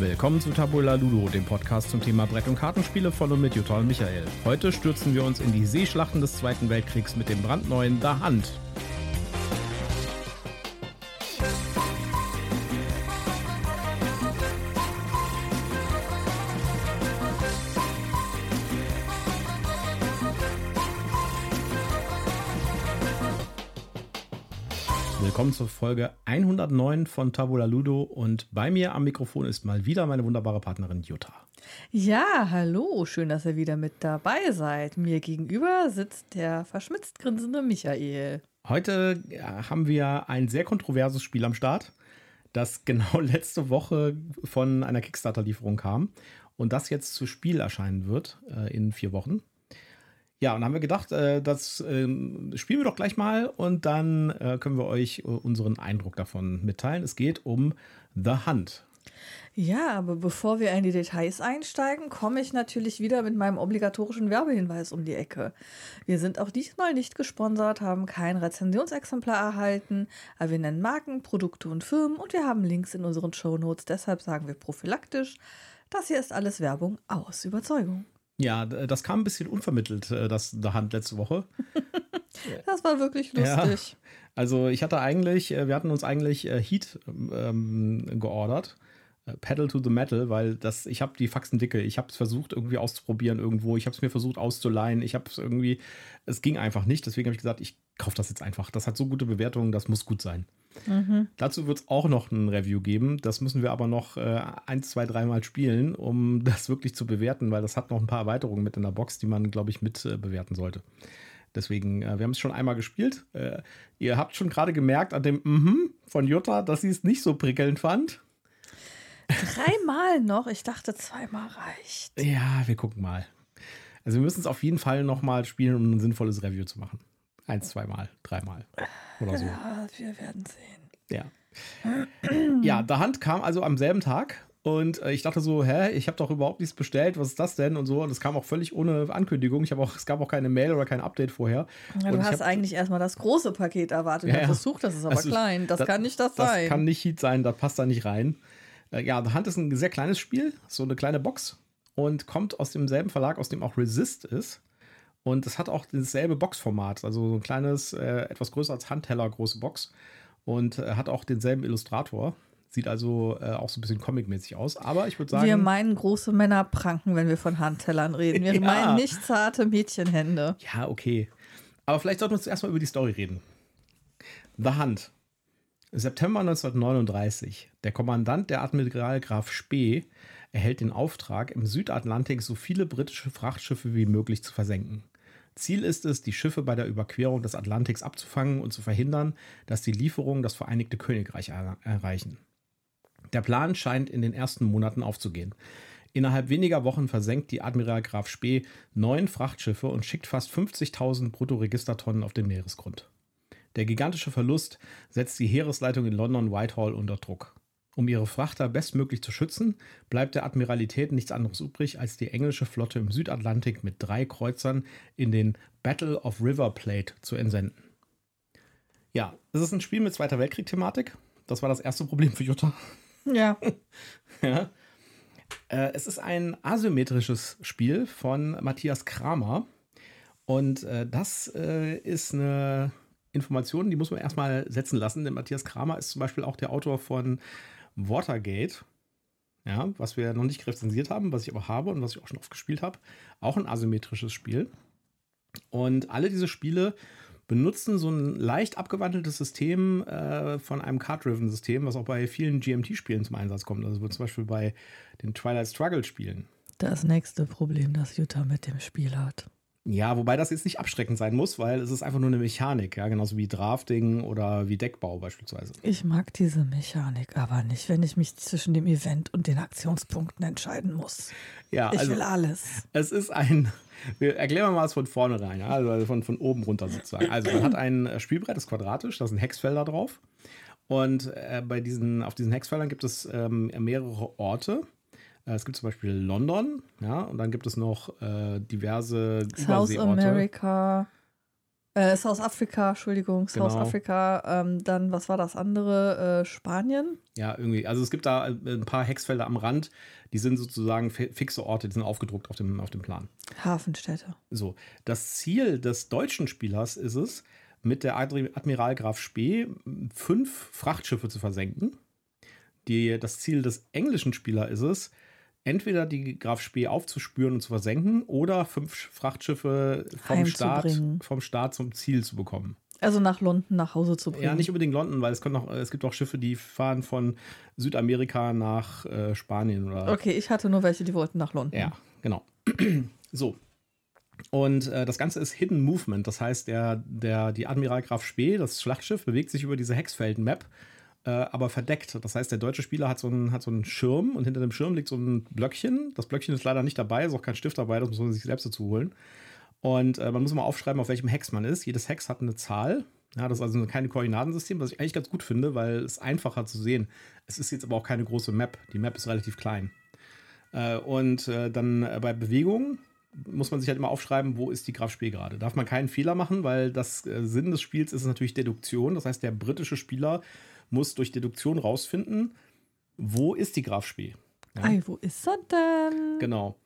Willkommen zu Tabula Ludo, dem Podcast zum Thema Brett- und Kartenspiele von und mit Jutta und Michael. Heute stürzen wir uns in die Seeschlachten des Zweiten Weltkriegs mit dem brandneuen Da Hand. Willkommen zur Folge 109 von Tabula Ludo und bei mir am Mikrofon ist mal wieder meine wunderbare Partnerin Jutta. Ja, hallo, schön, dass ihr wieder mit dabei seid. Mir gegenüber sitzt der verschmitzt grinsende Michael. Heute haben wir ein sehr kontroverses Spiel am Start, das genau letzte Woche von einer Kickstarter-Lieferung kam und das jetzt zu Spiel erscheinen wird äh, in vier Wochen. Ja, und haben wir gedacht, äh, das äh, spielen wir doch gleich mal und dann äh, können wir euch äh, unseren Eindruck davon mitteilen. Es geht um The Hunt. Ja, aber bevor wir in die Details einsteigen, komme ich natürlich wieder mit meinem obligatorischen Werbehinweis um die Ecke. Wir sind auch diesmal nicht gesponsert, haben kein Rezensionsexemplar erhalten, aber wir nennen Marken, Produkte und Firmen und wir haben Links in unseren Shownotes. Deshalb sagen wir prophylaktisch, das hier ist alles Werbung aus Überzeugung. Ja, das kam ein bisschen unvermittelt, äh, das der Hand letzte Woche. das war wirklich lustig. Ja, also ich hatte eigentlich, äh, wir hatten uns eigentlich äh, Heat ähm, geordert. Pedal to the Metal, weil das, ich habe die Faxen dicke. Ich habe es versucht irgendwie auszuprobieren irgendwo. Ich habe es mir versucht auszuleihen. Ich habe es irgendwie, es ging einfach nicht. Deswegen habe ich gesagt, ich kaufe das jetzt einfach. Das hat so gute Bewertungen, das muss gut sein. Mhm. Dazu wird es auch noch ein Review geben. Das müssen wir aber noch äh, ein, zwei, dreimal spielen, um das wirklich zu bewerten, weil das hat noch ein paar Erweiterungen mit in der Box, die man, glaube ich, mit äh, bewerten sollte. Deswegen, äh, wir haben es schon einmal gespielt. Äh, ihr habt schon gerade gemerkt an dem mhm von Jutta, dass sie es nicht so prickelnd fand. Dreimal noch? Ich dachte, zweimal reicht. Ja, wir gucken mal. Also wir müssen es auf jeden Fall noch mal spielen, um ein sinnvolles Review zu machen. Eins, zweimal, dreimal oder so. Ja, wir werden sehen. Ja. ja, der Hand kam also am selben Tag und äh, ich dachte so, hä, ich habe doch überhaupt nichts bestellt, was ist das denn und so. Und es kam auch völlig ohne Ankündigung. Ich habe auch, es gab auch keine Mail oder kein Update vorher. Ja, du hast hab, eigentlich erstmal das große Paket erwartet. Ja, ja. Versucht, das ist aber also, klein. Das, das, kann nicht das, das sein. Das kann nicht Heat sein, das passt da nicht rein. Äh, ja, The Hunt ist ein sehr kleines Spiel, so eine kleine Box und kommt aus demselben Verlag, aus dem auch Resist ist. Und es hat auch dasselbe Boxformat, also so ein kleines, äh, etwas größer als Handteller große Box. Und äh, hat auch denselben Illustrator. Sieht also äh, auch so ein bisschen comicmäßig aus. Aber ich würde sagen. Wir meinen große Männer pranken, wenn wir von Handtellern reden. Wir ja. meinen nicht zarte Mädchenhände. Ja, okay. Aber vielleicht sollten wir zuerst mal über die Story reden. The Hand September 1939. Der Kommandant der Admiral Graf Spee erhält den Auftrag, im Südatlantik so viele britische Frachtschiffe wie möglich zu versenken. Ziel ist es, die Schiffe bei der Überquerung des Atlantiks abzufangen und zu verhindern, dass die Lieferungen das Vereinigte Königreich er erreichen. Der Plan scheint in den ersten Monaten aufzugehen. Innerhalb weniger Wochen versenkt die Admiral Graf Spee neun Frachtschiffe und schickt fast 50.000 Bruttoregistertonnen auf den Meeresgrund. Der gigantische Verlust setzt die Heeresleitung in London Whitehall unter Druck. Um ihre Frachter bestmöglich zu schützen, bleibt der Admiralität nichts anderes übrig, als die englische Flotte im Südatlantik mit drei Kreuzern in den Battle of River Plate zu entsenden. Ja, es ist ein Spiel mit Zweiter Weltkrieg-Thematik. Das war das erste Problem für Jutta. Ja. ja. Äh, es ist ein asymmetrisches Spiel von Matthias Kramer. Und äh, das äh, ist eine Informationen, die muss man erstmal setzen lassen, denn Matthias Kramer ist zum Beispiel auch der Autor von Watergate, ja, was wir noch nicht rezensiert haben, was ich aber habe und was ich auch schon oft gespielt habe. Auch ein asymmetrisches Spiel. Und alle diese Spiele benutzen so ein leicht abgewandeltes System äh, von einem Card-Driven-System, was auch bei vielen GMT-Spielen zum Einsatz kommt. Also zum Beispiel bei den Twilight Struggle-Spielen. Das nächste Problem, das Jutta mit dem Spiel hat. Ja, wobei das jetzt nicht abschreckend sein muss, weil es ist einfach nur eine Mechanik, ja, genauso wie Drafting oder wie Deckbau beispielsweise. Ich mag diese Mechanik aber nicht, wenn ich mich zwischen dem Event und den Aktionspunkten entscheiden muss. Ja, ich also, will alles. Es ist ein, wir erklären mal was von vorne rein, ja, also von, von oben runter sozusagen. Also man hat ein Spielbrett, das ist quadratisch, da sind Hexfelder drauf. Und äh, bei diesen, auf diesen Hexfeldern gibt es ähm, mehrere Orte. Äh, es gibt zum Beispiel London, ja, und dann gibt es noch äh, diverse South America. Äh, South Africa, Entschuldigung, Genau. South Africa. Ähm, dann, was war das andere? Äh, Spanien. Ja, irgendwie. Also es gibt da äh, ein paar Hexfelder am Rand, die sind sozusagen fi- fixe Orte, die sind aufgedruckt auf dem, auf dem Plan. Hafenstädte. So, das Ziel des deutschen Spielers ist es, mit der Admiral Graf Spee fünf Frachtschiffe zu versenken. Die, das Ziel des englischen Spielers ist es, entweder die Graf Spee aufzuspüren und zu versenken oder fünf Frachtschiffe vom Start, vom Start zum Ziel zu bekommen. Also nach London nach Hause zu bringen. Ja, nicht unbedingt London, weil es, können auch, es gibt auch Schiffe, die fahren von Südamerika nach äh, Spanien oder Okay, ich hatte nur welche, die wollten nach London. ja, genau. so. Und äh, das Ganze ist Hidden Movement. Das heißt, der, der, die Admiral Graf Spee, das Schlachtschiff, bewegt sich über diese Hexfelden-Map, äh, aber verdeckt. Das heißt, der deutsche Spieler hat so, einen, hat so einen Schirm und hinter dem Schirm liegt so ein Blöckchen. Das Blöckchen ist leider nicht dabei, ist auch kein Stift dabei, das muss man sich selbst dazu holen. Und äh, man muss immer aufschreiben, auf welchem Hex man ist. Jedes Hex hat eine Zahl. Ja, das ist also keine Koordinatensystem, was ich eigentlich ganz gut finde, weil es einfacher zu sehen. Es ist jetzt aber auch keine große Map. Die Map ist relativ klein. Äh, und äh, dann äh, bei Bewegungen muss man sich halt immer aufschreiben, wo ist die Graf Spee gerade. Darf man keinen Fehler machen, weil das äh, Sinn des Spiels ist natürlich Deduktion. Das heißt, der britische Spieler muss durch Deduktion rausfinden, wo ist die Graf Spee. Ja. Ei, wo ist er denn? Genau.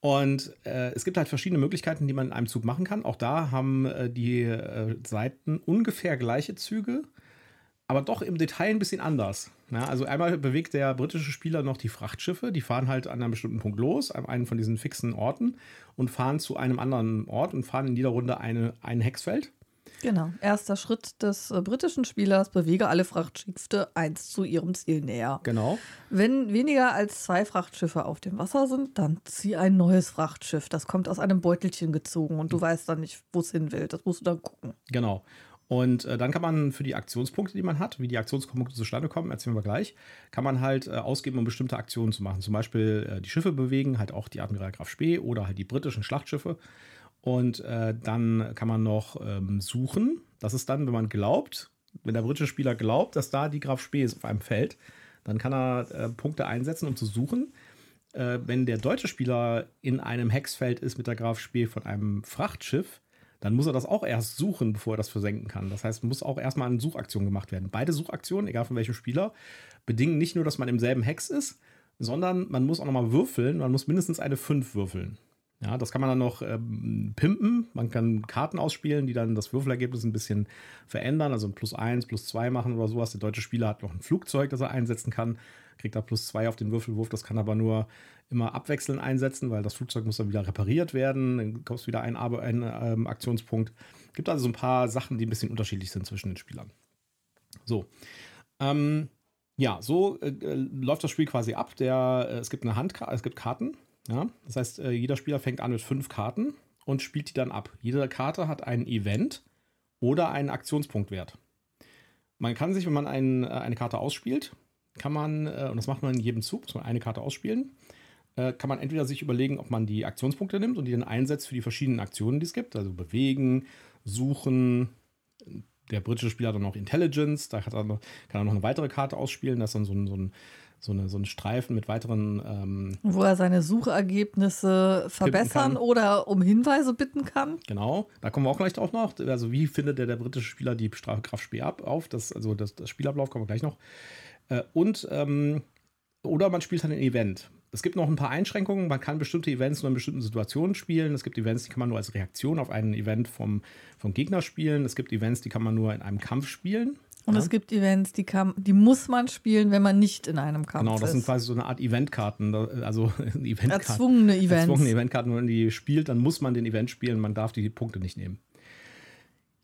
Und äh, es gibt halt verschiedene Möglichkeiten, die man in einem Zug machen kann. Auch da haben äh, die äh, Seiten ungefähr gleiche Züge, aber doch im Detail ein bisschen anders. Ja, also einmal bewegt der britische Spieler noch die Frachtschiffe, die fahren halt an einem bestimmten Punkt los, an einen von diesen fixen Orten und fahren zu einem anderen Ort und fahren in jeder Runde eine, ein Hexfeld. Genau. Erster Schritt des äh, britischen Spielers: bewege alle Frachtschiffe eins zu ihrem Ziel näher. Genau. Wenn weniger als zwei Frachtschiffe auf dem Wasser sind, dann zieh ein neues Frachtschiff. Das kommt aus einem Beutelchen gezogen und du weißt dann nicht, wo es hin will. Das musst du dann gucken. Genau. Und äh, dann kann man für die Aktionspunkte, die man hat, wie die Aktionspunkte zustande kommen, erzählen wir gleich, kann man halt äh, ausgeben, um bestimmte Aktionen zu machen. Zum Beispiel äh, die Schiffe bewegen, halt auch die Admiral Graf Spee oder halt die britischen Schlachtschiffe. Und äh, dann kann man noch ähm, suchen. Das ist dann, wenn man glaubt, wenn der britische Spieler glaubt, dass da die Graf Spee ist auf einem Feld, dann kann er äh, Punkte einsetzen, um zu suchen. Äh, wenn der deutsche Spieler in einem Hexfeld ist mit der Graf Spee von einem Frachtschiff, dann muss er das auch erst suchen, bevor er das versenken kann. Das heißt, muss auch erstmal eine Suchaktion gemacht werden. Beide Suchaktionen, egal von welchem Spieler, bedingen nicht nur, dass man im selben Hex ist, sondern man muss auch nochmal würfeln. Man muss mindestens eine 5 würfeln. Ja, das kann man dann noch ähm, pimpen. Man kann Karten ausspielen, die dann das Würfelergebnis ein bisschen verändern, also ein plus 1, plus 2 machen oder sowas. Der deutsche Spieler hat noch ein Flugzeug, das er einsetzen kann, kriegt da plus 2 auf den Würfelwurf. Das kann aber nur immer abwechselnd einsetzen, weil das Flugzeug muss dann wieder repariert werden. Dann kostet wieder ein, Ar- ein ähm, Aktionspunkt. Gibt also so ein paar Sachen, die ein bisschen unterschiedlich sind zwischen den Spielern. So. Ähm, ja, so äh, äh, läuft das Spiel quasi ab. Der, äh, es gibt eine Handkarte, es gibt Karten. Ja? Das heißt, äh, jeder Spieler fängt an mit fünf Karten und spielt die dann ab. Jede Karte hat ein Event oder einen Aktionspunktwert. Man kann sich, wenn man ein, äh, eine Karte ausspielt, kann man, äh, und das macht man in jedem Zug, muss man eine Karte ausspielen, kann man entweder sich überlegen, ob man die Aktionspunkte nimmt und die dann einsetzt für die verschiedenen Aktionen, die es gibt. Also bewegen, suchen. Der britische Spieler hat dann noch Intelligence, da kann er noch eine weitere Karte ausspielen. Das ist dann so ein, so ein, so eine, so ein Streifen mit weiteren ähm, Wo er seine Suchergebnisse verbessern oder um Hinweise bitten kann. Genau, da kommen wir auch gleich drauf noch. Also wie findet der, der britische Spieler die Stra- Graf Spee ab auf? Das, also das, das Spielablauf kommen wir gleich noch. Äh, und ähm, oder man spielt dann ein Event. Es gibt noch ein paar Einschränkungen. Man kann bestimmte Events nur in bestimmten Situationen spielen. Es gibt Events, die kann man nur als Reaktion auf ein Event vom, vom Gegner spielen. Es gibt Events, die kann man nur in einem Kampf spielen. Und Ja. es gibt Events, die, kann, die muss man spielen, wenn man nicht in einem Kampf Genau, das ist. sind quasi so eine Art Eventkarten. Also Eventkarten. Erzwungene Events. Erzwungene Eventkarten, wenn man die spielt, dann muss man den Event spielen, man darf die Punkte nicht nehmen.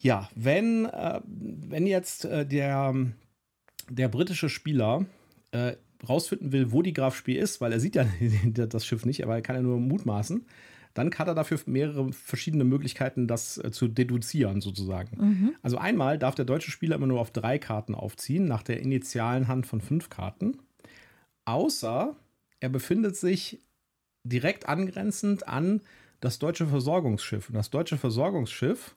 Ja, wenn, äh, wenn jetzt äh, der, der britische Spieler äh, rausfinden will, wo die Graf Spee ist, weil er sieht ja das Schiff nicht, aber er kann ja nur mutmaßen, dann hat er dafür mehrere verschiedene Möglichkeiten, das äh, zu deduzieren, sozusagen. Also einmal darf der deutsche Spieler immer nur auf drei Karten aufziehen, nach der initialen Hand von fünf Karten. Außer er befindet sich direkt angrenzend an das deutsche Versorgungsschiff. Und das deutsche Versorgungsschiff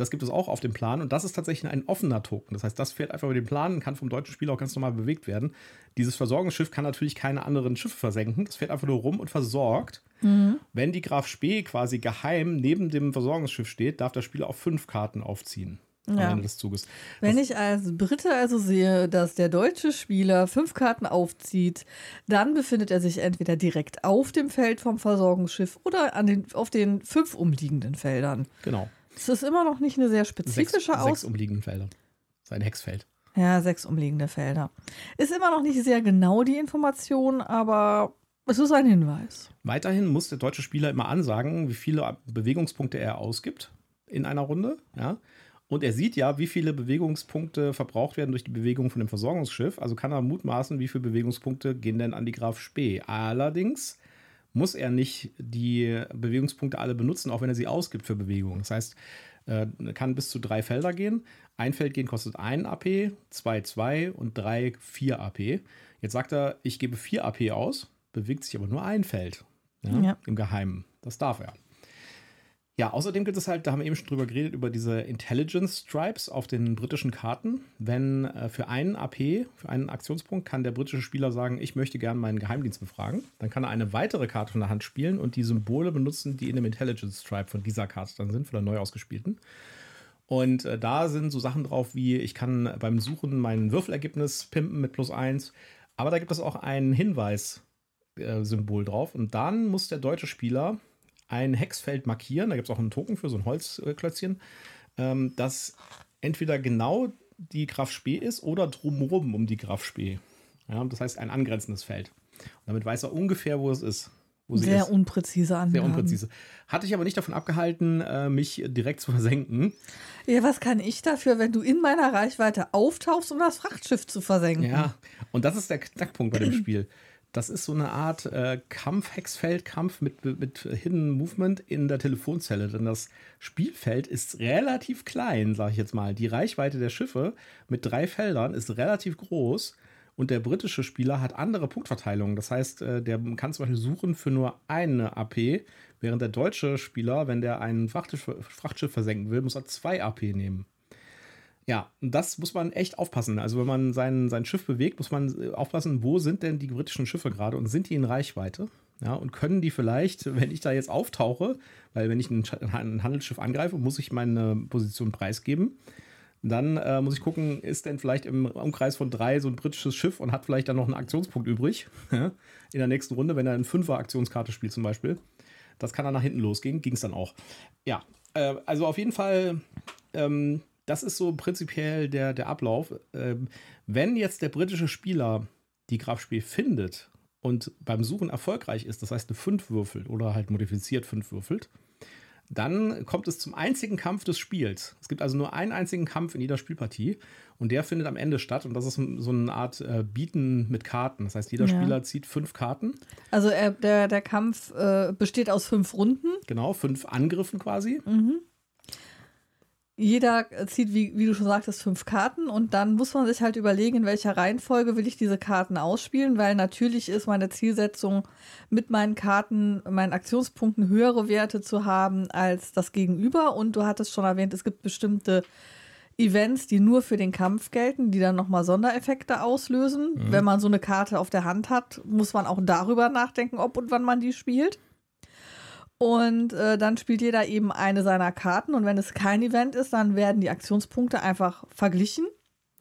Das gibt es auch auf dem Plan und das ist tatsächlich ein offener Token. Das heißt, das fährt einfach über den Plan und kann vom deutschen Spieler auch ganz normal bewegt werden. Dieses Versorgungsschiff kann natürlich keine anderen Schiffe versenken. Das fährt einfach nur rum und versorgt. Mhm. Wenn die Graf Spee quasi geheim neben dem Versorgungsschiff steht, darf der Spieler auch fünf Karten aufziehen am Ja. Ende des Zuges. Wenn Das- ich als Brite also sehe, dass der deutsche Spieler fünf Karten aufzieht, dann befindet er sich entweder direkt auf dem Feld vom Versorgungsschiff oder an den, auf den fünf umliegenden Feldern. Genau. Es ist immer noch nicht eine sehr Sechs, spezifische sechs Aus. umliegenden Felder. Sein Hexfeld. Ja, sechs umliegende Felder. Ist immer noch nicht sehr genau die Information, aber es ist ein Hinweis. Weiterhin muss der deutsche Spieler immer ansagen, wie viele Bewegungspunkte er ausgibt in einer Runde. Ja. Und er sieht ja, wie viele Bewegungspunkte verbraucht werden durch die Bewegung von dem Versorgungsschiff. Also kann er mutmaßen, wie viele Bewegungspunkte gehen denn an die Graf Spee. Allerdings muss er nicht die Bewegungspunkte alle benutzen, auch wenn er sie ausgibt für Bewegung. Das heißt, äh, kann bis zu drei Felder gehen. Ein Feld gehen kostet 1 AP, 2 2 und 3 4 AP. Jetzt sagt er, ich gebe 4 AP aus, bewegt sich aber nur ein Feld. Ja, Ja. Im Geheimen. Das darf er. Ja, außerdem gibt es halt, da haben wir eben schon drüber geredet, über diese Intelligence Stripes auf den britischen Karten. Wenn äh, für einen AP, für einen Aktionspunkt, kann der britische Spieler sagen, ich möchte gerne meinen Geheimdienst befragen. Dann kann er eine weitere Karte von der Hand spielen und die Symbole benutzen, die in dem Intelligence Stripe von dieser Karte dann sind, von der neu ausgespielten. Und äh, da sind so Sachen drauf wie, ich kann beim Suchen mein Würfelergebnis pimpen mit plus eins. Aber da gibt es auch ein Hinweis-Symbol drauf. Und dann muss der deutsche Spieler ein Hexfeld markieren. Da gibt es auch einen Token für, so ein Holzklötzchen, ähm, das entweder genau die Graf Spee ist oder drumherum um die Graf Spee. Ja, das heißt ein angrenzendes Feld. Und damit weiß er ungefähr, wo es ist. Wo Sehr ist. unpräzise Angaben. Sehr unpräzise. Hatte ich aber nicht davon abgehalten, äh, mich direkt zu versenken. Ja, was kann ich dafür, wenn du in meiner Reichweite auftauchst, um das Frachtschiff zu versenken? Ja, und das ist der Knackpunkt bei dem Spiel. Das ist so eine Art äh, Kampf, Hexfeldkampf mit, mit Hidden Movement in der Telefonzelle. Denn das Spielfeld ist relativ klein, sage ich jetzt mal. Die Reichweite der Schiffe mit drei Feldern ist relativ groß. Und der britische Spieler hat andere Punktverteilungen. Das heißt, äh, der kann zum Beispiel suchen für nur eine AP, während der deutsche Spieler, wenn der ein Frachtschiff, Frachtschiff versenken will, muss er zwei AP nehmen. Ja, und das muss man echt aufpassen. Also wenn man sein, sein Schiff bewegt, muss man äh, aufpassen, wo sind denn die britischen Schiffe gerade und sind die in Reichweite? Ja, und können die vielleicht, wenn ich da jetzt auftauche, weil wenn ich ein, ein Handelsschiff angreife, muss ich meine Position preisgeben. Dann äh, muss ich gucken, ist denn vielleicht im Umkreis von drei so ein britisches Schiff und hat vielleicht dann noch einen Aktionspunkt übrig in der nächsten Runde, wenn er eine Fünfer-Aktionskarte spielt zum Beispiel. Das kann dann nach hinten losgehen, ging es dann auch. Ja, äh, also auf jeden Fall, ähm, das ist so prinzipiell der, der Ablauf. Ähm, wenn jetzt der britische Spieler die Graf Spee findet und beim Suchen erfolgreich ist, das heißt eine 5 würfelt oder halt modifiziert 5 würfelt, dann kommt es zum einzigen Kampf des Spiels. Es gibt also nur einen einzigen Kampf in jeder Spielpartie und der findet am Ende statt und das ist so eine Art äh, Bieten mit Karten. Das heißt, jeder Ja. Spieler zieht fünf Karten, Also er, der, der Kampf äh, besteht aus fünf Runden. genau, fünf Angriffen quasi. Jeder zieht, wie, wie du schon sagtest, fünf Karten und dann muss man sich halt überlegen, in welcher Reihenfolge will ich diese Karten ausspielen, weil natürlich ist meine Zielsetzung, mit meinen Karten, meinen Aktionspunkten höhere Werte zu haben als das Gegenüber. Und du hattest schon erwähnt, es gibt bestimmte Events, die nur für den Kampf gelten, die dann nochmal Sondereffekte auslösen. Wenn man so eine Karte auf der Hand hat, muss man auch darüber nachdenken, ob und wann man die spielt. Und äh, dann spielt jeder eben eine seiner Karten. Und wenn es kein Event ist, dann werden die Aktionspunkte einfach verglichen.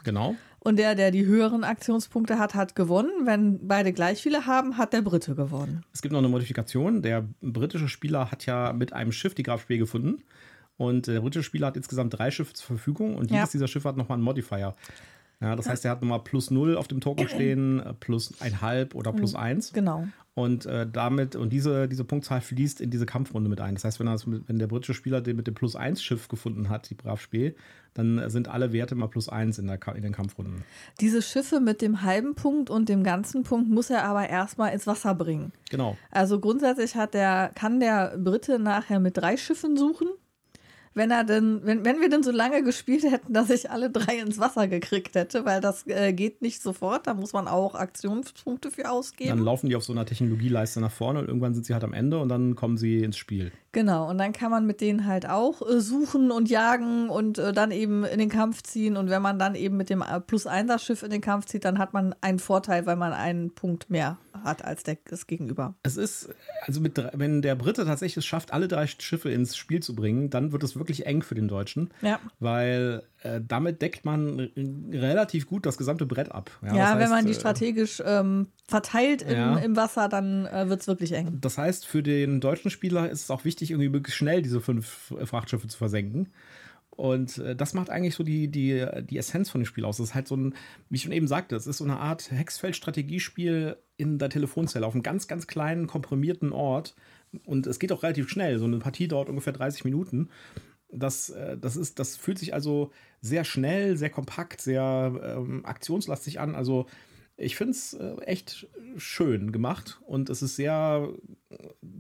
Genau. Und der, der die höheren Aktionspunkte hat, hat gewonnen. Wenn beide gleich viele haben, hat der Brite gewonnen. Es gibt noch eine Modifikation. Der britische Spieler hat ja mit einem Schiff die Graf Spee gefunden. Und der britische Spieler hat insgesamt drei Schiffe zur Verfügung und Ja. jedes dieser Schiffe hat nochmal einen Modifier. Ja, das heißt, er hat nochmal plus 0 auf dem Token stehen, äh, plus ein halb oder plus eins. Genau. Und äh, damit, und diese, diese Punktzahl fließt in diese Kampfrunde mit ein. Das heißt, wenn, er das wenn der britische Spieler den mit dem Plus 1 Schiff gefunden hat, die Graf Spee, dann äh, sind alle Werte immer plus 1 in, der, in den Kampfrunden. Diese Schiffe mit dem halben Punkt und dem ganzen Punkt muss er aber erstmal ins Wasser bringen. Genau. Also grundsätzlich hat der, kann der Brite nachher mit drei Schiffen suchen. Wenn er denn, wenn, wenn wir denn so lange gespielt hätten, dass ich alle drei ins Wasser gekriegt hätte, weil das äh, geht nicht sofort, da muss man auch Aktionspunkte für ausgeben. Dann laufen die auf so einer Technologieleiste nach vorne und irgendwann sind sie halt am Ende und dann kommen sie ins Spiel. Genau, und dann kann man mit denen halt auch äh, suchen und jagen und äh, dann eben in den Kampf ziehen. Und wenn man dann eben mit dem äh, Plus-1er-Schiff in den Kampf zieht, dann hat man einen Vorteil, weil man einen Punkt mehr hat als der, das Gegenüber. Es ist, also mit, wenn der Brite tatsächlich es schafft, alle drei Schiffe ins Spiel zu bringen, dann wird es wirklich eng für den Deutschen. Ja. Weil äh, damit deckt man relativ gut das gesamte Brett ab. Ja, ja heißt, wenn man die äh, strategisch ähm, verteilt im, ja. im, Wasser, dann äh, wird es wirklich eng. Das heißt, für den deutschen Spieler ist es auch wichtig, irgendwie möglichst schnell diese fünf Frachtschiffe zu versenken. Und äh, das macht eigentlich so die, die, die Essenz von dem Spiel aus. Das ist halt so ein, wie ich schon eben sagte, es ist so eine Art Hexfeld-Strategiespiel in der Telefonzelle auf einem ganz, ganz kleinen, komprimierten Ort. Und es geht auch relativ schnell. So eine Partie dauert ungefähr 30 Minuten. Das, äh, das, ist, das fühlt sich also sehr schnell, sehr kompakt, sehr ähm, aktionslastig an. Also ich finde es äh, echt schön gemacht und es ist sehr äh,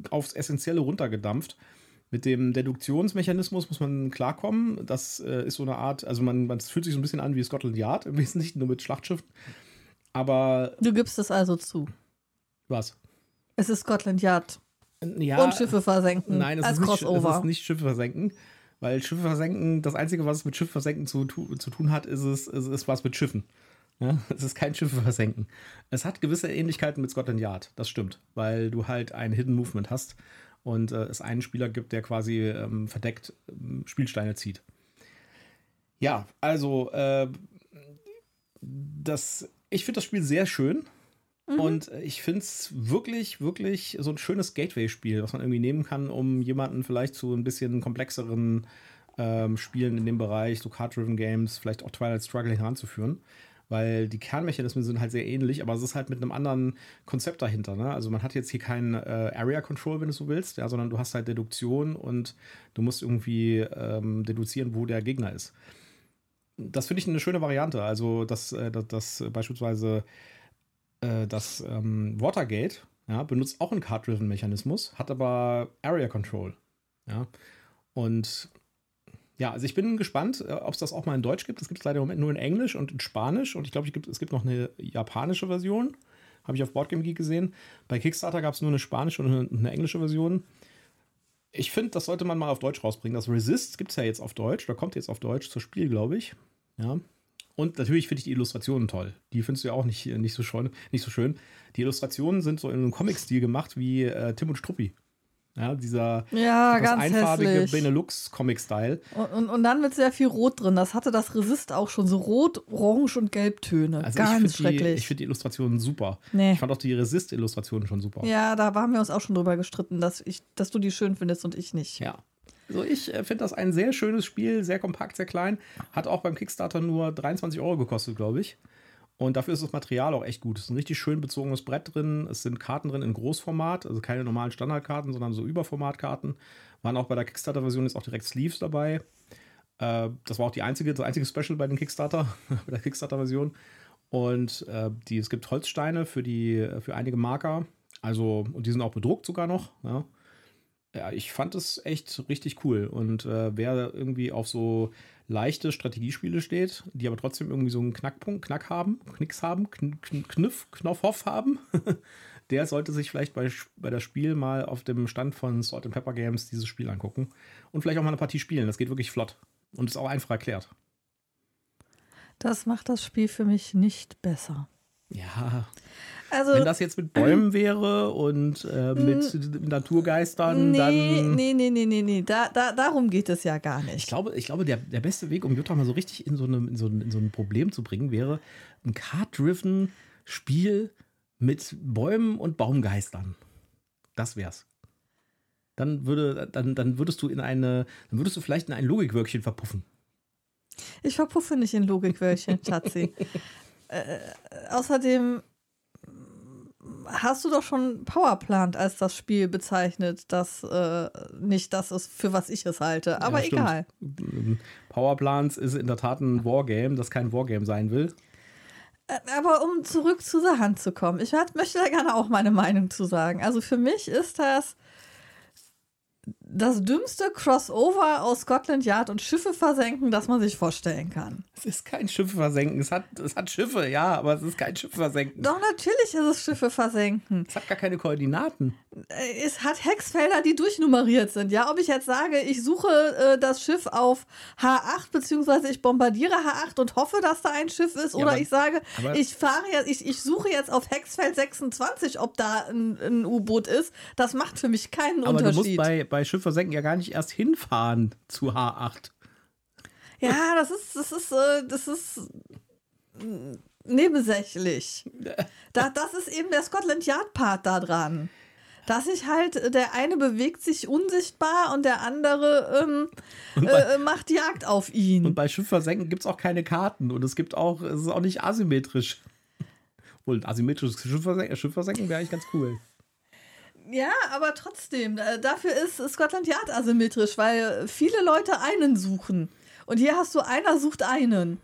aufs Essentielle runtergedampft. Mit dem Deduktionsmechanismus muss man klarkommen. Das ist so eine Art, also man, man fühlt sich so ein bisschen an wie Scotland Yard, im Wesentlichen nur mit Schlachtschiffen. Aber. Du gibst es also zu. Was? Es ist Scotland Yard. Ja, und Schiffe versenken. Nein, es, als ist, nicht, es ist nicht Schiffe versenken. Weil Schiffe versenken, das Einzige, was es mit Schiff versenken zu, zu tun hat, ist es ist, ist was mit Schiffen. Ja, es ist kein Schiffe versenken. Es hat gewisse Ähnlichkeiten mit Scotland Yard, das stimmt, weil du halt ein Hidden Movement hast und äh, es einen Spieler gibt, der quasi ähm, verdeckt ähm, Spielsteine zieht. Ja, also äh, das, ich finde das Spiel sehr schön. Mhm. Und ich finde es wirklich, wirklich so ein schönes Gateway-Spiel, was man irgendwie nehmen kann, um jemanden vielleicht zu ein bisschen komplexeren ähm, Spielen in dem Bereich, so Card-Driven Games, vielleicht auch Twilight Struggle heranzuführen. Weil die Kernmechanismen sind halt sehr ähnlich, aber es ist halt mit einem anderen Konzept dahinter. Ne? Also man hat jetzt hier kein äh, Area Control, wenn du so willst, ja, sondern du hast halt Deduktion und du musst irgendwie ähm, deduzieren, wo der Gegner ist. Das finde ich eine schöne Variante. Also, dass, äh, dass, dass beispielsweise äh, das ähm, Watergate ja, benutzt auch einen Card-Driven-Mechanismus, hat aber Area Control. Ja. Und ja, also ich bin gespannt, äh, ob es das auch mal in Deutsch gibt. Das gibt es leider im Moment nur in Englisch und in Spanisch. Und ich glaube, es gibt noch eine japanische Version. Habe ich auf Boardgame Geek gesehen. Bei Kickstarter gab es nur eine spanische und eine, eine englische Version. Ich finde, das sollte man mal auf Deutsch rausbringen. Das Resist gibt es ja jetzt auf Deutsch. Da kommt jetzt auf Deutsch zur Spiel, glaube ich. Ja. Und natürlich finde ich die Illustrationen toll. Die findest du ja auch nicht, nicht, so, schön, nicht so schön. Die Illustrationen sind so in einem Comic-Stil gemacht wie äh, Tim und Struppi. Ja, dieser ja, ganz einfarbige Benelux-Comic-Style. Und, und, und, dann mit sehr viel Rot drin. Das hatte das Resist auch schon. So Rot, Orange und Gelbtöne. Also ganz ich schrecklich. Die, ich finde die Illustrationen super. Nee. Ich fand auch die Resist-Illustrationen schon super. Ja, da haben wir uns auch schon drüber gestritten, dass, ich, dass du die schön findest und ich nicht. Ja. Also ich äh, finde das ein sehr schönes Spiel, sehr kompakt, sehr klein. Hat auch beim Kickstarter nur 23 Euro gekostet, glaube ich. Und dafür ist das Material auch echt gut. Es ist ein richtig schön bezogenes Brett drin. Es sind Karten drin in Großformat, also keine normalen Standardkarten, sondern so Überformatkarten. Waren auch bei der Kickstarter-Version jetzt auch direkt Sleeves dabei. Äh, das war auch die einzige, das einzige Special bei den Kickstarter, bei der Kickstarter-Version. Und äh, die, es gibt Holzsteine für, die, für einige Marker. Also, und die sind auch bedruckt sogar noch. Ja ja, ich fand es echt richtig cool. Und äh, wer irgendwie auf so leichte Strategiespiele steht, die aber trotzdem irgendwie so einen Knackpunkt, Knack haben, Knicks haben, Kn Kniff, Knopfhoff haben, der sollte sich vielleicht bei, bei das Spiel mal auf dem Stand von Salt and Pepper Games dieses Spiel angucken und vielleicht auch mal eine Partie spielen. Das geht wirklich flott und ist auch einfach erklärt. Das macht das Spiel für mich nicht besser. Ja. Also, Wenn das jetzt mit Bäumen wäre und äh, mit Naturgeistern, nee, dann. Nee, nee, nee, nee, nee. Da, da, darum geht es ja gar nicht. Ich glaube, ich glaube der, der beste Weg, um Jutta mal so richtig in so, eine, in, so ein, in so ein Problem zu bringen, wäre ein Card-Driven Spiel mit Bäumen und Baumgeistern. Das wär's. Dann, würde, dann, dann würdest du in eine, dann würdest du vielleicht in ein Logikwörkchen verpuffen. Ich verpuffe nicht in Logikwörkchen, Schatzi. äh, außerdem hast du doch schon Powerplant als das Spiel bezeichnet, das äh, nicht das ist, für was ich es halte. Aber ja, egal. Powerplants ist in der Tat ein Wargame, das kein Wargame sein will. Äh, aber um zurück zu der Hand zu kommen, ich möchte da gerne auch meine Meinung zu sagen. Also für mich ist das das dümmste Crossover aus Scotland Yard und Schiffe versenken, das man sich vorstellen kann. Es ist kein Schiffe versenken. Es hat, es hat Schiffe, ja, aber es ist kein Schiff versenken. Doch, natürlich ist es Schiffe versenken. Es hat gar keine Koordinaten. Äh, Es hat Hexfelder, die durchnummeriert sind. Ja, ob ich jetzt sage, ich suche äh, das Schiff auf H8, beziehungsweise ich bombardiere H8 und hoffe, dass da ein Schiff ist, oder aber- ich sage, ich fahre jetzt, ich, ich suche jetzt auf Hexfeld 26, ob da ein, ein U-Boot ist, das macht für mich keinen Aber du musst Unterschied. bei, bei Schiff versenken ja gar nicht erst hinfahren zu H8. Ja, das ist, das ist, äh, das ist mm, nebensächlich. Da, das ist eben der Scotland Yard Part da dran. Dass sich halt, äh, der eine bewegt sich unsichtbar und der andere ähm, äh, macht Jagd auf ihn. Und bei Schiff versenken gibt es auch keine Karten und es gibt auch, es ist auch nicht asymmetrisch. Wohl ein asymmetrisches Schiff versenken, Schiff versenken wäre eigentlich ganz cool. Ja, aber trotzdem, dafür ist Scotland Yard asymmetrisch, weil viele Leute einen suchen. Und hier hast du einer sucht einen.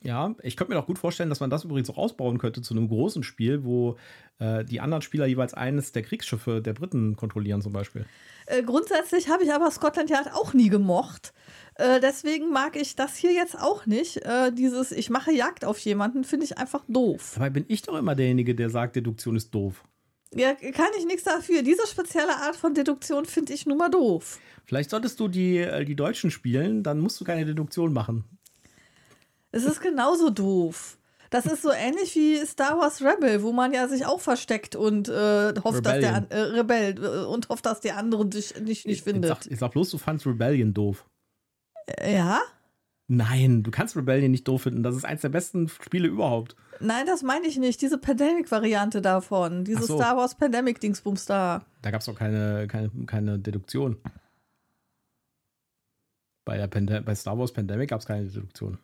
Ja, ich könnte mir auch gut vorstellen, dass man das übrigens auch ausbauen könnte zu einem großen Spiel, wo äh, die anderen Spieler jeweils eines der Kriegsschiffe der Briten kontrollieren, zum Beispiel. Äh, grundsätzlich habe ich aber Scotland Yard auch nie gemocht. Äh, deswegen mag ich das hier jetzt auch nicht. Äh, dieses, ich mache Jagd auf jemanden, finde ich einfach doof. Dabei bin ich doch immer derjenige, der sagt, Deduktion ist doof. Ja, kann ich nichts dafür. Diese spezielle Art von Deduktion finde ich nun mal doof. Vielleicht solltest du die, äh, die Deutschen spielen, dann musst du keine Deduktion machen. Es ist genauso doof. Das ist so ähnlich wie Star Wars Rebel, wo man ja sich auch versteckt und äh, hofft, dass der Rebellion. äh, Rebell äh, und hofft, dass die anderen dich nicht, nicht Ich findet. sag, ich sag bloß, du fandst Rebellion doof. Äh, Ja? Nein, du kannst Rebellion nicht doof finden. Das ist eins der besten Spiele überhaupt. Nein, das meine ich nicht. Diese Pandemic-Variante davon. Diese so. Star Wars Pandemic-Dingsbums da. Da gab es auch keine, keine, keine Deduktion. Bei, der Pande bei Star Wars Pandemic gab es keine Deduktion.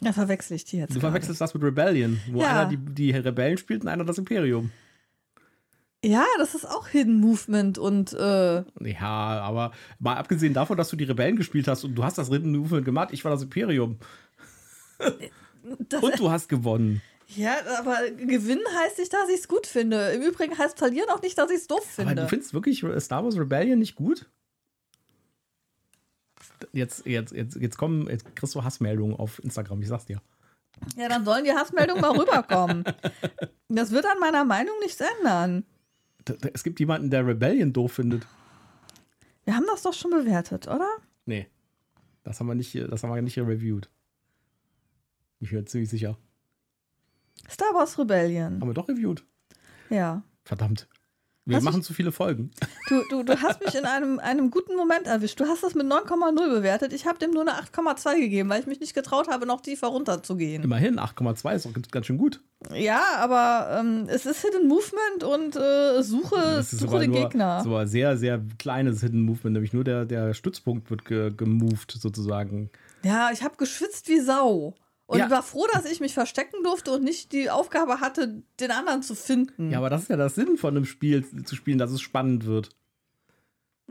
Ja, verwechsel ich die jetzt. Du verwechselst das mit Rebellion, wo Ja. einer die, die Rebellen spielt und einer das Imperium. Ja, das ist auch Hidden Movement und äh, Ja, aber mal abgesehen davon, dass du die Rebellen gespielt hast und du hast das Hidden Movement gemacht, ich war das Imperium. das, Und du hast gewonnen. ja, aber gewinnen heißt nicht, dass ich es gut finde. Im Übrigen heißt verlieren auch nicht, dass ich es doof Aber finde. du findest wirklich Star Wars Rebellion nicht gut? Jetzt, jetzt, jetzt, jetzt kommen, jetzt kriegst du Hassmeldungen auf Instagram, ich sag's dir. Ja, dann sollen die Hassmeldungen mal rüberkommen. Das wird an meiner Meinung nichts ändern. Es gibt jemanden, der Rebellion doof findet. Wir haben das doch schon bewertet, oder? Nee. Das haben wir nicht, das haben wir nicht reviewed. Ich bin ziemlich sicher. Star Wars Rebellion. Haben wir doch reviewed. Ja. Verdammt. Wir Hast machen zu viele Folgen. Du, du, du hast mich in einem, einem guten Moment erwischt. Du hast das mit 9,0 bewertet. Ich habe dem nur eine 8,2 gegeben, weil ich mich nicht getraut habe, noch tiefer runterzugehen. Immerhin, 8,2 ist doch ganz schön gut. Ja, aber ähm, es ist Hidden Movement und äh, suche, suche den nur, Gegner. So ein sehr, sehr kleines Hidden Movement, nämlich nur der, der Stützpunkt wird ge gemoved sozusagen. Ja, ich habe geschwitzt wie Sau. Und Ja. war froh, dass ich mich verstecken durfte und nicht die Aufgabe hatte, den anderen zu finden. Ja, aber das ist ja das Sinn von einem Spiel zu spielen, dass es spannend wird.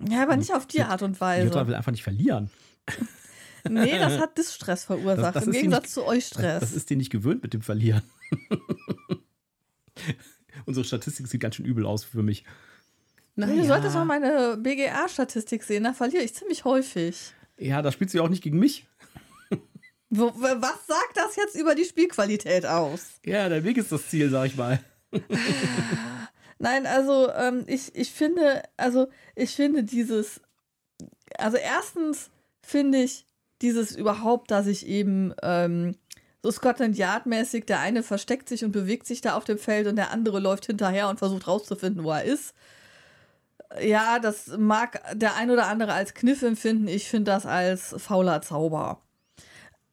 Ja, aber nicht auf die Art und Weise. Jutta will einfach nicht verlieren. Nee, das hat Distress verursacht. Das- das Im Gegensatz nicht- zu euch Stress. Das ist dir nicht gewöhnt mit dem Verlieren. Unsere Statistik sieht ganz schön übel aus für mich. Du solltest mal meine BGA-Statistik sehen, da verliere ich ziemlich häufig. Ja, da spielt sie auch nicht gegen mich. Was sagt das jetzt über die Spielqualität aus? Ja, der Weg ist das Ziel, sag ich mal. Nein, also ähm, ich, ich finde, also ich finde dieses, also erstens finde ich dieses überhaupt, dass ich eben ähm, so Scotland Yard mäßig, der eine versteckt sich und bewegt sich da auf dem Feld und der andere läuft hinterher und versucht rauszufinden, wo er ist. Ja, das mag der ein oder andere als Kniff empfinden. Ich finde das als fauler Zauber.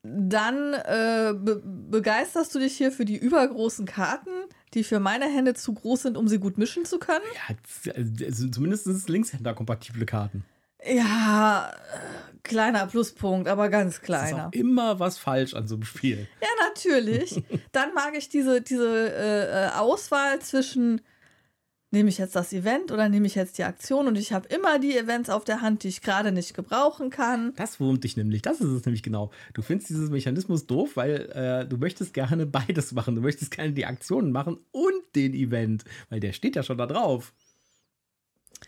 Dann äh, be begeisterst du dich hier für die übergroßen Karten, die für meine Hände zu groß sind, um sie gut mischen zu können. Ja, also zumindest sind es Linkshänder-kompatible Karten. Ja, äh, kleiner Pluspunkt, aber ganz Es ist kleiner. auch immer was falsch an so einem Spiel. Ja, natürlich. Dann mag ich diese, diese äh, äh, Auswahl zwischen, nehme ich jetzt das Event oder nehme ich jetzt die Aktion und ich habe immer die Events auf der Hand, die ich gerade nicht gebrauchen kann. Das wurmt dich nämlich. Das ist es nämlich genau. Du findest dieses Mechanismus doof, weil äh, du möchtest gerne beides machen. Du möchtest gerne die Aktionen machen und den Event, weil der steht ja schon da drauf.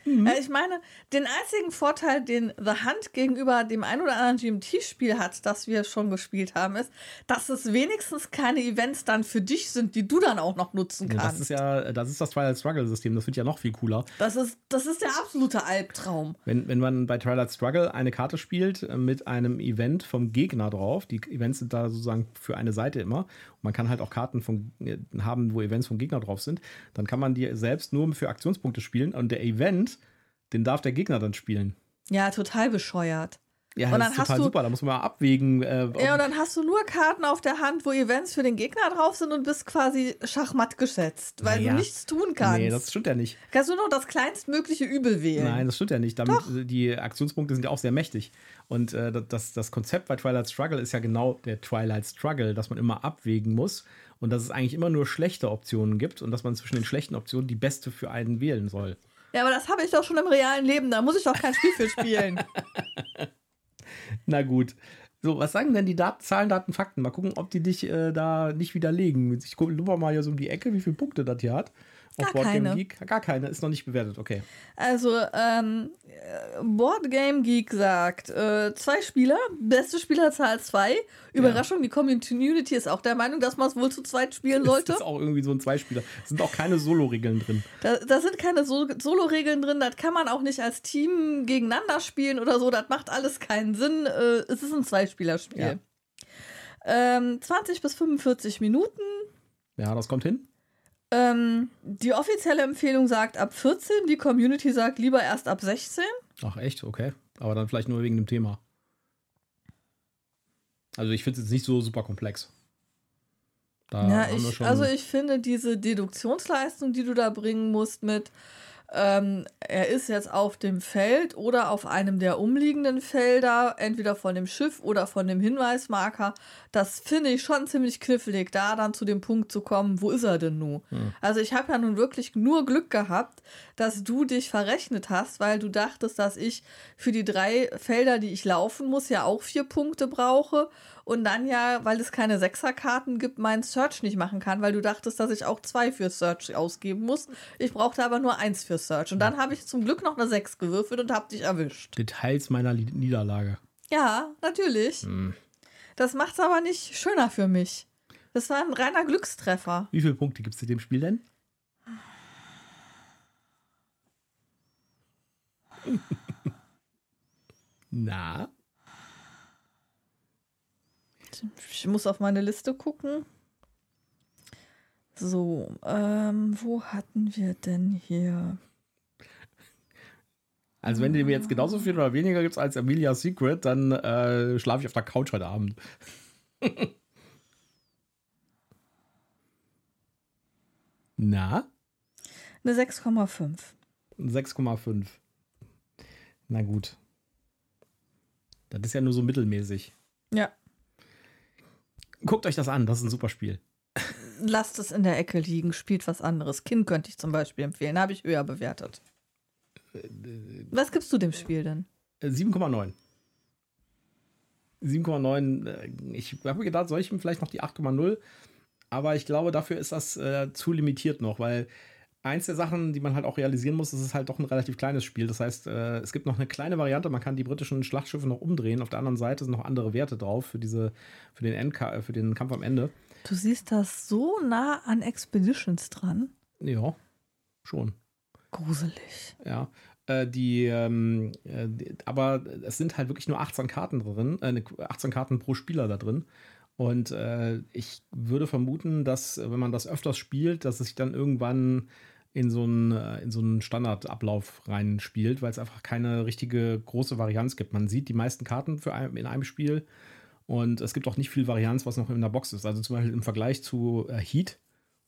Mhm. Ich meine, den einzigen Vorteil, den The Hunt gegenüber dem ein oder anderen GMT-Spiel hat, das wir schon gespielt haben, ist, dass es wenigstens keine Events dann für dich sind, die du dann auch noch nutzen kannst. Das ist ja, das ist das Twilight Struggle-System, das wird ja noch viel cooler. Das ist, das ist der absolute Albtraum. Wenn, wenn man bei Twilight Struggle eine Karte spielt äh, mit einem Event vom Gegner drauf, die Events sind da sozusagen für eine Seite immer, und man kann halt auch Karten von, äh, haben, wo Events vom Gegner drauf sind, dann kann man die selbst nur für Aktionspunkte spielen und der Event den darf der Gegner dann spielen. Ja, total bescheuert. Ja, und das ist total du, super. Da muss man mal abwägen. Äh, ja, und dann hast du nur Karten auf der Hand, wo Events für den Gegner drauf sind und bist quasi schachmatt gesetzt, weil naja. du nichts tun kannst. Nee, das stimmt ja nicht. Kannst du nur das kleinstmögliche Übel wählen. Nein, das stimmt ja nicht. Damit, Doch. Die Aktionspunkte sind ja auch sehr mächtig. Und äh, das, das Konzept bei Twilight Struggle ist ja genau der Twilight Struggle, dass man immer abwägen muss und dass es eigentlich immer nur schlechte Optionen gibt und dass man zwischen den schlechten Optionen die beste für einen wählen soll. Ja, aber das habe ich doch schon im realen Leben. Da muss ich doch kein Spiel für spielen. Na gut. So, was sagen denn die Daten, Zahlen, Daten, Fakten? Mal gucken, ob die dich äh, da nicht widerlegen. Ich gucke mal hier so um die Ecke, wie viele Punkte das hier hat. Auf Gar keine. Geek? Gar keine, ist noch nicht bewertet, okay. Also, ähm, Boardgame Geek sagt, äh, zwei Spieler, beste Spielerzahl zwei. Überraschung, ja. die Community ist auch der Meinung, dass man es wohl zu zweit spielen sollte. Das ist auch irgendwie so ein Zweispieler. Es sind auch keine Solo-Regeln drin. Da, da, sind keine so Solo-Regeln drin, das kann man auch nicht als Team gegeneinander spielen oder so, das macht alles keinen Sinn. Äh, es ist ein Zweispielerspiel. Ja. Ähm, 20 bis 45 Minuten. Ja, das kommt hin. Ähm, die offizielle Empfehlung sagt ab 14, die Community sagt lieber erst ab 16. Ach echt, okay. Aber dann vielleicht nur wegen dem Thema. Also ich finde es jetzt nicht so super komplex. Da ja, ich, also ich finde diese Deduktionsleistung, die du da bringen musst mit, ähm, er ist jetzt auf dem Feld oder auf einem der umliegenden Felder, entweder von dem Schiff oder von dem Hinweismarker. Das finde ich schon ziemlich knifflig, da dann zu dem Punkt zu kommen, wo ist er denn nun? Hm. Also ich habe ja nun wirklich nur Glück gehabt, dass du dich verrechnet hast, weil du dachtest, dass ich für die drei Felder, die ich laufen muss, ja auch vier Punkte brauche und dann ja, weil es keine Sechserkarten gibt, meinen Search nicht machen kann, weil du dachtest, dass ich auch zwei für Search ausgeben muss. Ich brauchte aber nur eins für Search. Und dann habe ich zum Glück noch eine Sechs gewürfelt und habe dich erwischt. Details meiner Niederlage. Ja, natürlich. Hm. Das macht es aber nicht schöner für mich. Das war ein reiner Glückstreffer. Wie viele Punkte gibt es in dem Spiel denn? Na? Ich muss auf meine Liste gucken. So, ähm, wo hatten wir denn hier? Also wenn du mir jetzt genauso viel oder weniger gibst als Amelia Secret, dann äh, schlafe ich auf der Couch heute Abend. Na? Eine 6,5. 6,5. Na gut. Das ist ja nur so mittelmäßig. Ja. Guckt euch das an, das ist ein super Spiel. Lasst es in der Ecke liegen, spielt was anderes. Kind könnte ich zum Beispiel empfehlen, habe ich höher bewertet. Was gibst du dem Spiel denn? 7,9. 7,9. Ich habe gedacht, soll ich ihm vielleicht noch die 8,0? Aber ich glaube, dafür ist das äh, zu limitiert noch, weil eins der Sachen, die man halt auch realisieren muss, ist es halt doch ein relativ kleines Spiel. Das heißt, äh, es gibt noch eine kleine Variante, man kann die britischen Schlachtschiffe noch umdrehen. Auf der anderen Seite sind noch andere Werte drauf für, diese, für, den, Endka für den Kampf am Ende. Du siehst das so nah an Expeditions dran. Ja, schon. Gruselig. Ja. Äh, die, ähm, äh, die, aber es sind halt wirklich nur 18 Karten drin, äh, 18 Karten pro Spieler da drin. Und äh, ich würde vermuten, dass, wenn man das öfters spielt, dass es sich dann irgendwann in so einen, äh, in so einen Standardablauf reinspielt, weil es einfach keine richtige große Varianz gibt. Man sieht die meisten Karten für ein, in einem Spiel und es gibt auch nicht viel Varianz, was noch in der Box ist. Also zum Beispiel im Vergleich zu äh, Heat,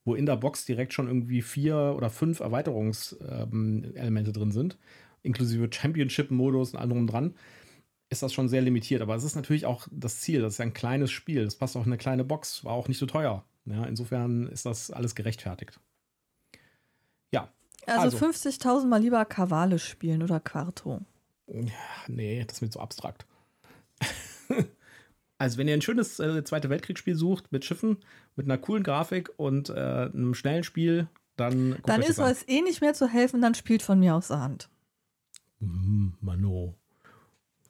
wo in der Box direkt schon irgendwie vier oder fünf Erweiterungselemente ähm, drin sind, inklusive Championship-Modus und allem dran ist das schon sehr limitiert. Aber es ist natürlich auch das Ziel. Das ist ein kleines Spiel. Das passt auch in eine kleine Box. War auch nicht so teuer. Ja, insofern ist das alles gerechtfertigt. Ja. Also, also 50.000 mal lieber Kavale spielen oder Quarto. Ja, nee, das ist mir zu abstrakt. also, wenn ihr ein schönes äh, Zweite Weltkriegsspiel sucht mit Schiffen, mit einer coolen Grafik und äh, einem schnellen Spiel, dann. Dann ist es eh nicht mehr zu helfen, dann spielt von mir aus Hand. Hm, Mano,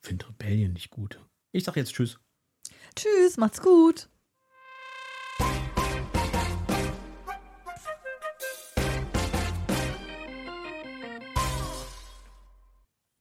finde Rebellion nicht gut. Ich sag jetzt Tschüss. Tschüss, macht's gut.